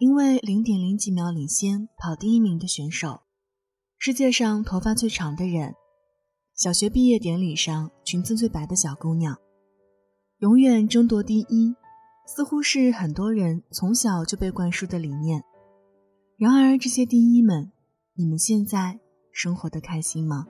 因为零点零几秒领先跑第一名的选手，世界上头发最长的人，小学毕业典礼上裙子最白的小姑娘，永远争夺第一，似乎是很多人从小就被灌输的理念。然而，这些第一们，你们现在生活的开心吗？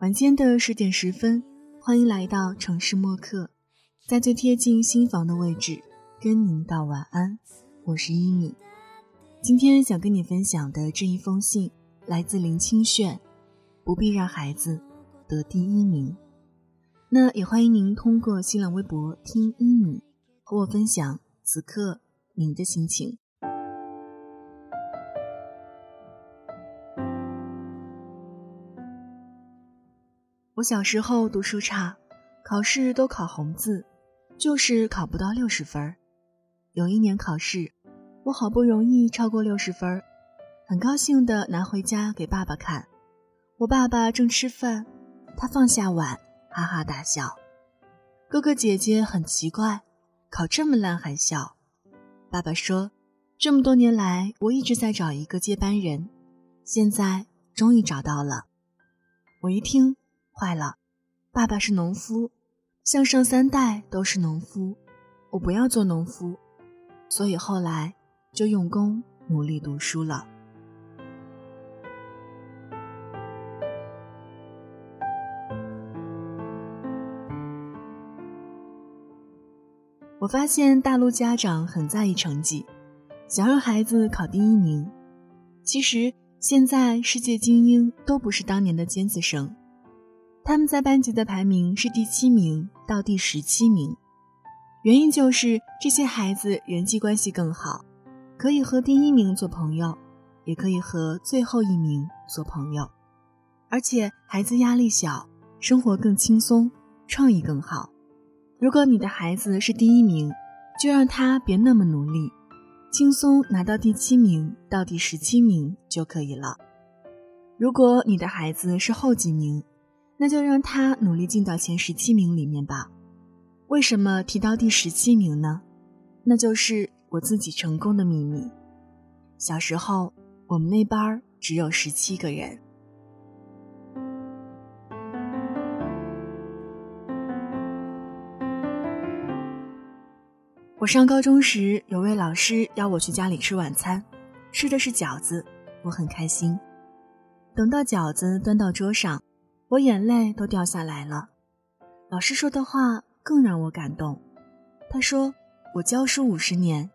晚间的十点十分，欢迎来到城市默客，在最贴近心房的位置跟您道晚安。我是依米，今天想跟你分享的这一封信来自林清炫，不必让孩子得第一名。那也欢迎您通过新浪微博听依米和我分享此刻您的心情。我小时候读书差，考试都考红字，就是考不到六十分。有一年考试，我好不容易超过六十分，很高兴的拿回家给爸爸看。我爸爸正吃饭，他放下碗，哈哈大笑。哥哥姐姐很奇怪，考这么烂还笑。爸爸说：“这么多年来，我一直在找一个接班人，现在终于找到了。”我一听。坏了，爸爸是农夫，向上三代都是农夫，我不要做农夫，所以后来就用功努力读书了。我发现大陆家长很在意成绩，想让孩子考第一名。其实现在世界精英都不是当年的尖子生。他们在班级的排名是第七名到第十七名，原因就是这些孩子人际关系更好，可以和第一名做朋友，也可以和最后一名做朋友，而且孩子压力小，生活更轻松，创意更好。如果你的孩子是第一名，就让他别那么努力，轻松拿到第七名到第十七名就可以了。如果你的孩子是后几名，那就让他努力进到前十七名里面吧。为什么提到第十七名呢？那就是我自己成功的秘密。小时候，我们那班只有十七个人。我上高中时，有位老师邀我去家里吃晚餐，吃的是饺子，我很开心。等到饺子端到桌上。我眼泪都掉下来了，老师说的话更让我感动。他说：“我教书五十年，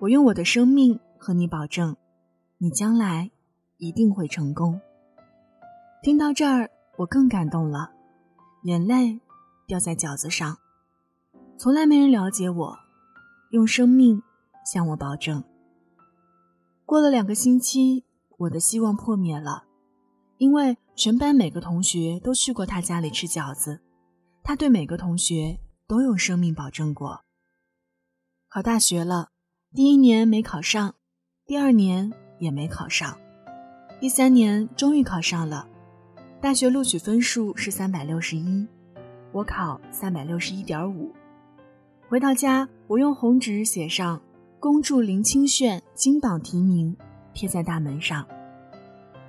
我用我的生命和你保证，你将来一定会成功。”听到这儿，我更感动了，眼泪掉在饺子上。从来没人了解我，用生命向我保证。过了两个星期，我的希望破灭了。因为全班每个同学都去过他家里吃饺子，他对每个同学都有生命保证过。考大学了，第一年没考上，第二年也没考上，第三年终于考上了。大学录取分数是三百六十一，我考三百六十一点五。回到家，我用红纸写上“恭祝林清炫金榜题名”，贴在大门上。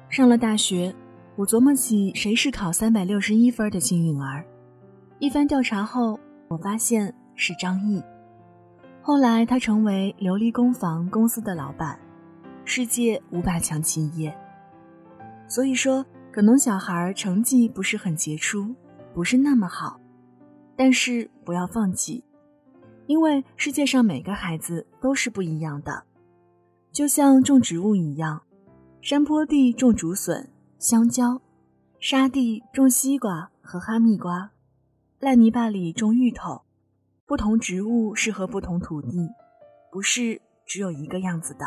上了大学，我琢磨起谁是考三百六十一分的幸运儿。一番调查后，我发现是张毅。后来他成为琉璃工房公司的老板，世界五百强企业。所以说，可能小孩成绩不是很杰出，不是那么好，但是不要放弃，因为世界上每个孩子都是不一样的，就像种植物一样。山坡地种竹笋、香蕉，沙地种西瓜和哈密瓜，烂泥巴里种芋头。不同植物适合不同土地，不是只有一个样子的。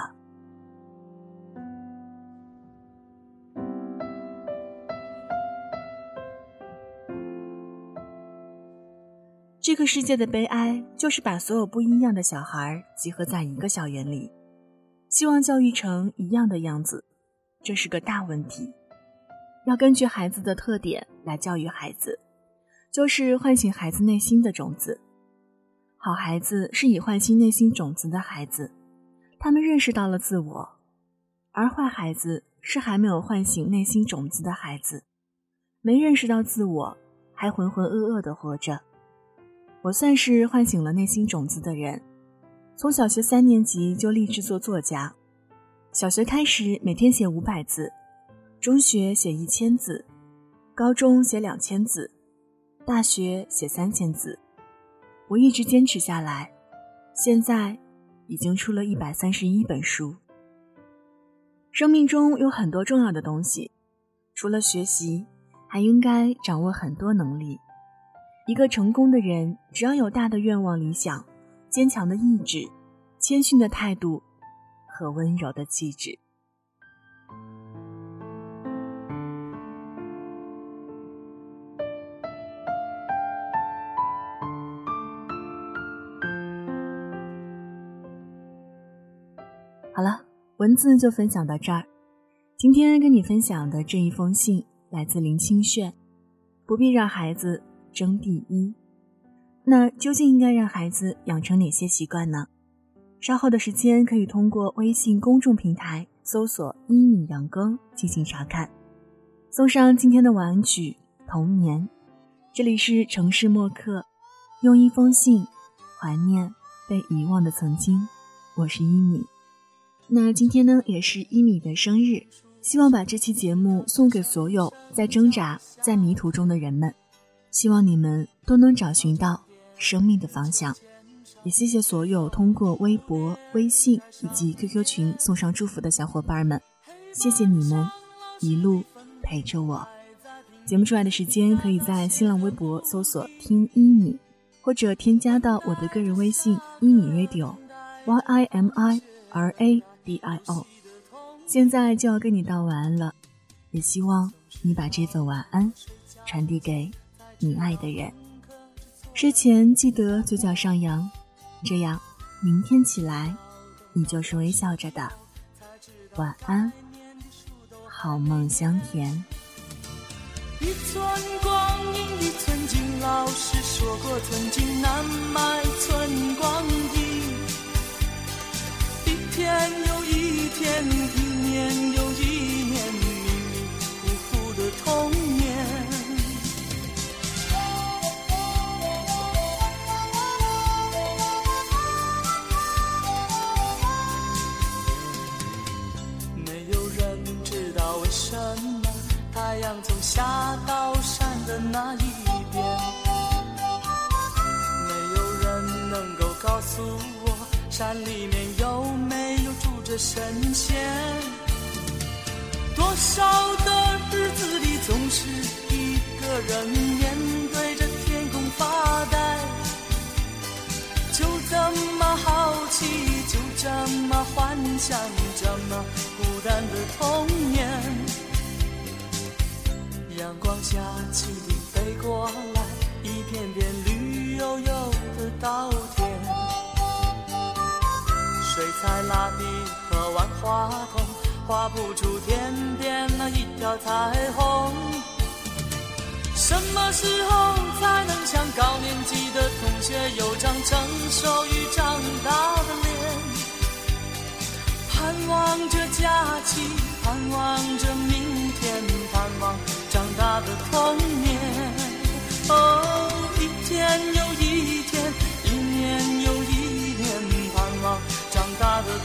这个世界的悲哀，就是把所有不一样的小孩集合在一个校园里，希望教育成一样的样子。这是个大问题。要根据孩子的特点来教育孩子，就是唤醒孩子内心的种子。好孩子是以唤醒内心种子的孩子，他们认识到了自我；而坏孩子是还没有唤醒内心种子的孩子，没认识到自我，还浑浑噩噩的活着。我算是唤醒了内心种子的人，从小学三年级就立志做作家。小学开始每天写五百字，中学写一千字，高中写两千字，大学写三千字。我一直坚持下来，现在已经出了一百三十一本书。生命中有很多重要的东西，除了学习，还应该掌握很多能力。一个成功的人，只要有大的愿望、理想、坚强的意志、谦逊的态度和温柔的气质。好了，文字就分享到这儿。今天跟你分享的这一封信来自林清炫，不必让孩子。争第一，那究竟应该让孩子养成哪些习惯呢？稍后的时间可以通过微信公众平台搜索“一米阳光”进行查看。送上今天的晚安曲《童年》，这里是城市默客，用一封信怀念被遗忘的曾经。我是一米，那今天呢也是一米的生日，希望把这期节目送给所有在挣扎在迷途中的人们。希望你们都能找寻到生命的方向，也谢谢所有通过微博、微信以及 QQ 群送上祝福的小伙伴们，谢谢你们一路陪着我。节目出来的时间，可以在新浪微博搜索“听一米”，或者添加到我的个人微信“一米 radio”，Y I M I R A D I O。现在就要跟你道晚安了，也希望你把这份晚安传递给。你爱的人，睡前记得嘴角上扬，这样明天起来你就是微笑着的。晚安，好梦香甜。一寸光阴一寸金，老师说过，寸金难买寸光阴。一天又一天，一年又一诉我，山里面有没有住着神仙。多少的日子里，总是一个人面对着天空发呆，就这么好奇，就这么幻想，这么孤单的童年。阳光下，蜻蜓飞过来，一片片绿油油的稻在。蜡笔和万花筒，画不出天边那一条彩虹。什么时候才能像高年级的同学，有张成熟与长大的脸？盼望着假期，盼望着明天，盼望。长大的童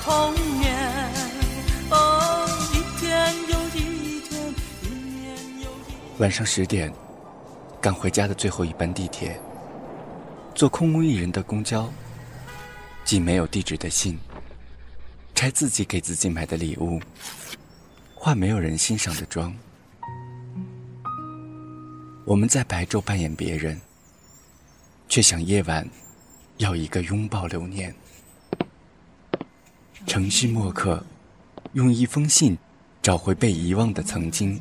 童年，哦，一天又一天，一年又一年。晚上十点，赶回家的最后一班地铁，坐空无一人的公交，寄没有地址的信，拆自己给自己买的礼物，化没有人欣赏的妆。我们在白昼扮演别人，却想夜晚要一个拥抱留念。城市墨客，用一封信找回被遗忘的曾经。